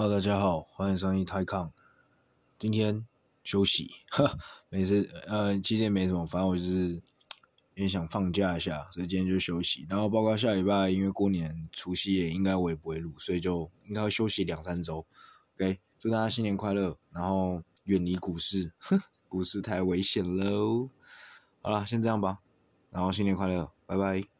Hello，大家好，欢迎收听泰康。今天休息，哈，没事，呃，其实也没什么，反正我就是也想放假一下，所以今天就休息。然后包括下礼拜，因为过年除夕夜，应该我也不会录，所以就应该要休息两三周。OK，祝大家新年快乐，然后远离股市，哼，股市太危险喽。好了，先这样吧，然后新年快乐，拜拜。